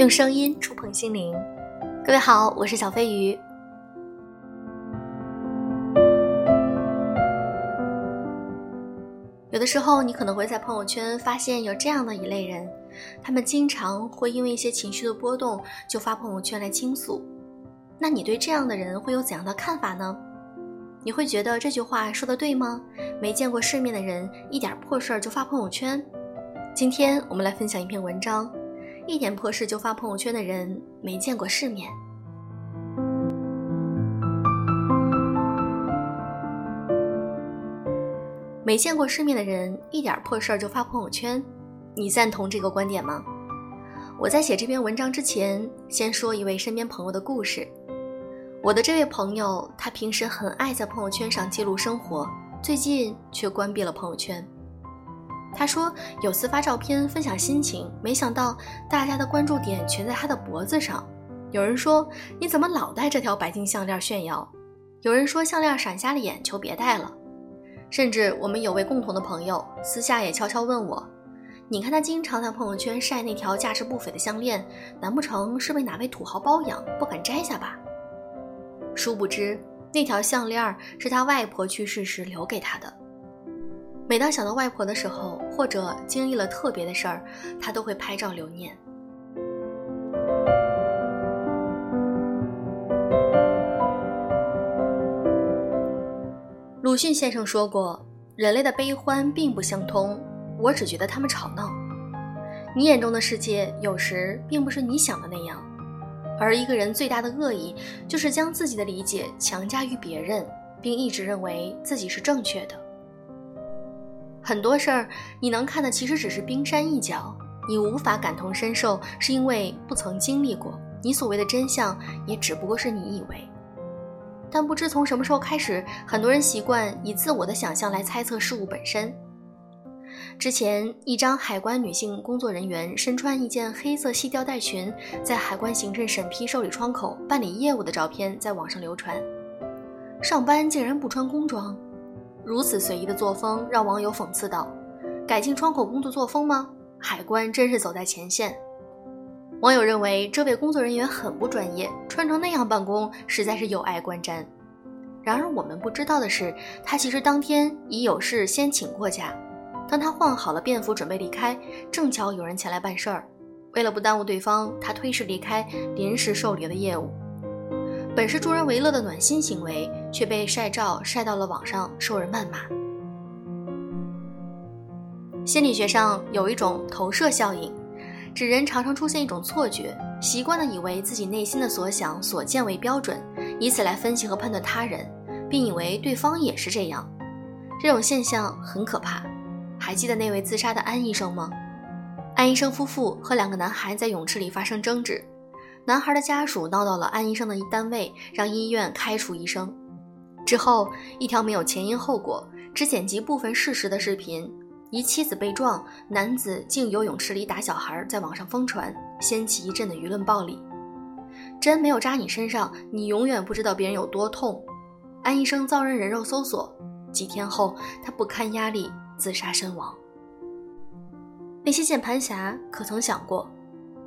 用声音触碰心灵。各位好，我是小飞鱼。有的时候，你可能会在朋友圈发现有这样的一类人，他们经常会因为一些情绪的波动就发朋友圈来倾诉。那你对这样的人会有怎样的看法呢？你会觉得这句话说的对吗？没见过世面的人，一点破事儿就发朋友圈。今天我们来分享一篇文章。一点破事就发朋友圈的人没见过世面。没见过世面的人一点破事儿就发朋友圈，你赞同这个观点吗？我在写这篇文章之前，先说一位身边朋友的故事。我的这位朋友，他平时很爱在朋友圈上记录生活，最近却关闭了朋友圈。他说有次发照片分享心情，没想到大家的关注点全在他的脖子上。有人说你怎么老戴这条白金项链炫耀？有人说项链闪瞎了眼，求别戴了。甚至我们有位共同的朋友私下也悄悄问我：“你看他经常在朋友圈晒那条价值不菲的项链，难不成是被哪位土豪包养，不敢摘下吧？”殊不知那条项链是他外婆去世时留给他的。每当想到外婆的时候，或者经历了特别的事儿，他都会拍照留念。鲁迅先生说过：“人类的悲欢并不相通，我只觉得他们吵闹。你眼中的世界有时并不是你想的那样，而一个人最大的恶意，就是将自己的理解强加于别人，并一直认为自己是正确的。”很多事儿你能看的其实只是冰山一角，你无法感同身受，是因为不曾经历过。你所谓的真相，也只不过是你以为。但不知从什么时候开始，很多人习惯以自我的想象来猜测事物本身。之前，一张海关女性工作人员身穿一件黑色细吊带裙，在海关行政审批受理窗口办理业务的照片在网上流传，上班竟然不穿工装。如此随意的作风，让网友讽刺道：“改进窗口工作作风吗？海关真是走在前线。”网友认为这位工作人员很不专业，穿成那样办公实在是有碍观瞻。然而我们不知道的是，他其实当天已有事先请过假。当他换好了便服准备离开，正巧有人前来办事儿，为了不耽误对方，他推迟离开，临时受理了业务。本是助人为乐的暖心行为，却被晒照晒到了网上，受人谩骂。心理学上有一种投射效应，指人常常出现一种错觉，习惯的以为自己内心的所想所见为标准，以此来分析和判断他人，并以为对方也是这样。这种现象很可怕。还记得那位自杀的安医生吗？安医生夫妇和两个男孩在泳池里发生争执。男孩的家属闹到了安医生的单位，让医院开除医生。之后，一条没有前因后果、只剪辑部分事实的视频，一妻子被撞，男子竟游泳池里打小孩，在网上疯传，掀起一阵的舆论暴力。针没有扎你身上，你永远不知道别人有多痛。安医生遭人人肉搜索，几天后他不堪压力自杀身亡。那些键盘侠可曾想过？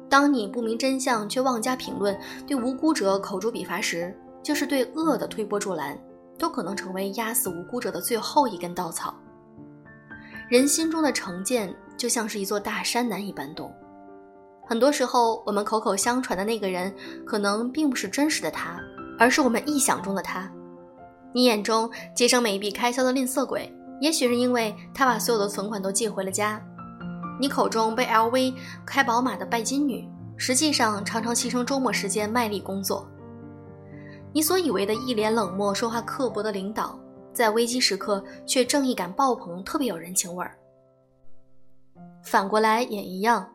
当你不明真相却妄加评论，对无辜者口诛笔伐时，就是对恶的推波助澜，都可能成为压死无辜者的最后一根稻草。人心中的成见就像是一座大山，难以搬动。很多时候，我们口口相传的那个人，可能并不是真实的他，而是我们臆想中的他。你眼中节省每一笔开销的吝啬鬼，也许是因为他把所有的存款都寄回了家。你口中背 LV、开宝马的拜金女，实际上常常牺牲周末时间卖力工作。你所以为的一脸冷漠、说话刻薄的领导，在危机时刻却正义感爆棚，特别有人情味儿。反过来也一样，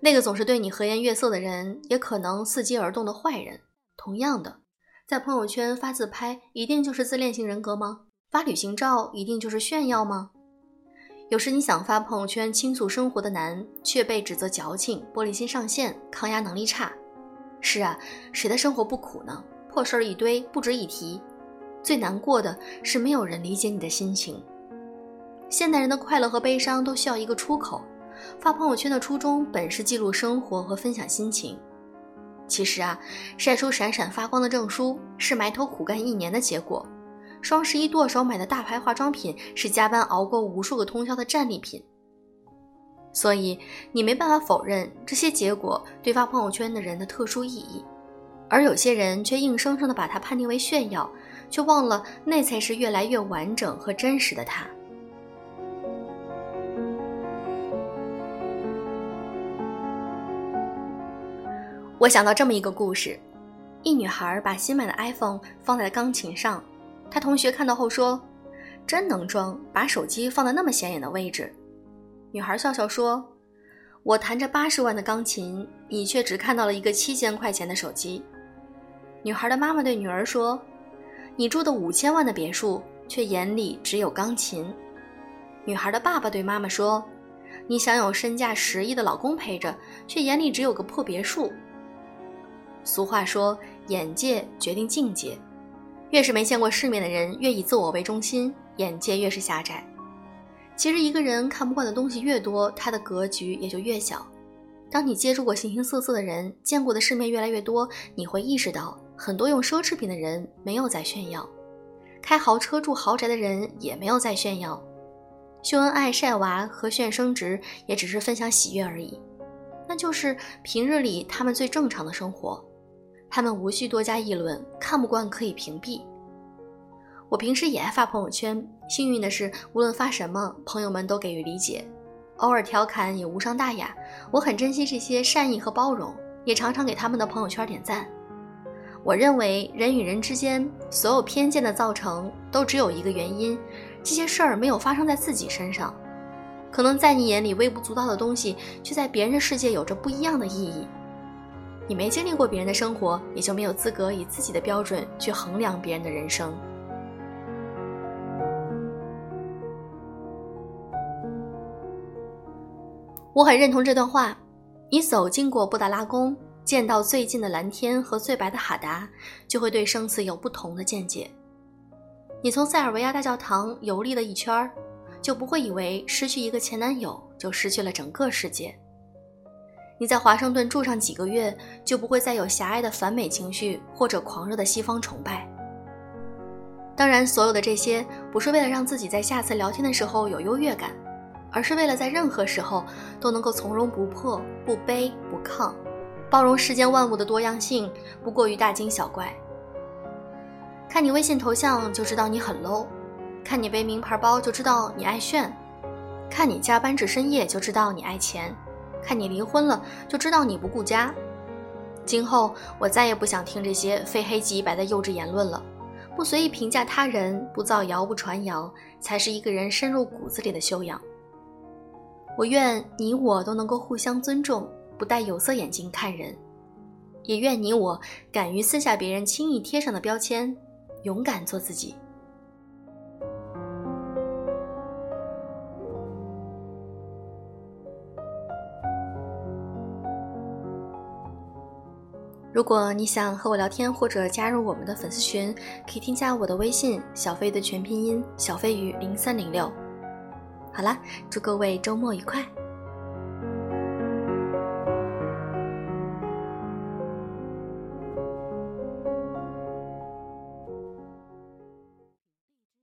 那个总是对你和颜悦色的人，也可能伺机而动的坏人。同样的，在朋友圈发自拍，一定就是自恋型人格吗？发旅行照，一定就是炫耀吗？有时你想发朋友圈倾诉生活的难，却被指责矫情、玻璃心上线、抗压能力差。是啊，谁的生活不苦呢？破事儿一堆，不值一提。最难过的是没有人理解你的心情。现代人的快乐和悲伤都需要一个出口。发朋友圈的初衷本是记录生活和分享心情，其实啊，晒出闪闪发光的证书是埋头苦干一年的结果。双十一剁手买的大牌化妆品是加班熬过无数个通宵的战利品。所以你没办法否认这些结果对发朋友圈的人的特殊意义，而有些人却硬生生的把它判定为炫耀，却忘了那才是越来越完整和真实的他。我想到这么一个故事：一女孩把新买的 iPhone 放在钢琴上，她同学看到后说：“真能装，把手机放在那么显眼的位置。”女孩笑笑说：“我弹着八十万的钢琴，你却只看到了一个七千块钱的手机。”女孩的妈妈对女儿说：“你住的五千万的别墅，却眼里只有钢琴。”女孩的爸爸对妈妈说：“你想有身价十亿的老公陪着，却眼里只有个破别墅。”俗话说：“眼界决定境界，越是没见过世面的人，越以自我为中心，眼界越是狭窄。”其实，一个人看不惯的东西越多，他的格局也就越小。当你接触过形形色色的人，见过的世面越来越多，你会意识到，很多用奢侈品的人没有在炫耀，开豪车住豪宅的人也没有在炫耀，秀恩爱晒娃和炫升职也只是分享喜悦而已。那就是平日里他们最正常的生活，他们无需多加议论，看不惯可以屏蔽。我平时也爱发朋友圈，幸运的是，无论发什么，朋友们都给予理解，偶尔调侃也无伤大雅。我很珍惜这些善意和包容，也常常给他们的朋友圈点赞。我认为人与人之间所有偏见的造成，都只有一个原因：这些事儿没有发生在自己身上。可能在你眼里微不足道的东西，却在别人的世界有着不一样的意义。你没经历过别人的生活，也就没有资格以自己的标准去衡量别人的人生。我很认同这段话。你走经过布达拉宫，见到最近的蓝天和最白的哈达，就会对生死有不同的见解。你从塞尔维亚大教堂游历了一圈，就不会以为失去一个前男友就失去了整个世界。你在华盛顿住上几个月，就不会再有狭隘的反美情绪或者狂热的西方崇拜。当然，所有的这些不是为了让自己在下次聊天的时候有优越感。而是为了在任何时候都能够从容不迫、不卑不亢，包容世间万物的多样性，不过于大惊小怪。看你微信头像就知道你很 low，看你背名牌包就知道你爱炫，看你加班至深夜就知道你爱钱，看你离婚了就知道你不顾家。今后我再也不想听这些非黑即白的幼稚言论了。不随意评价他人，不造谣不传谣，才是一个人深入骨子里的修养。我愿你我都能够互相尊重，不戴有色眼镜看人，也愿你我敢于撕下别人轻易贴上的标签，勇敢做自己。如果你想和我聊天或者加入我们的粉丝群，可以添加我的微信“小飞”的全拼音“小飞鱼零三零六”。好啦，祝各位周末愉快。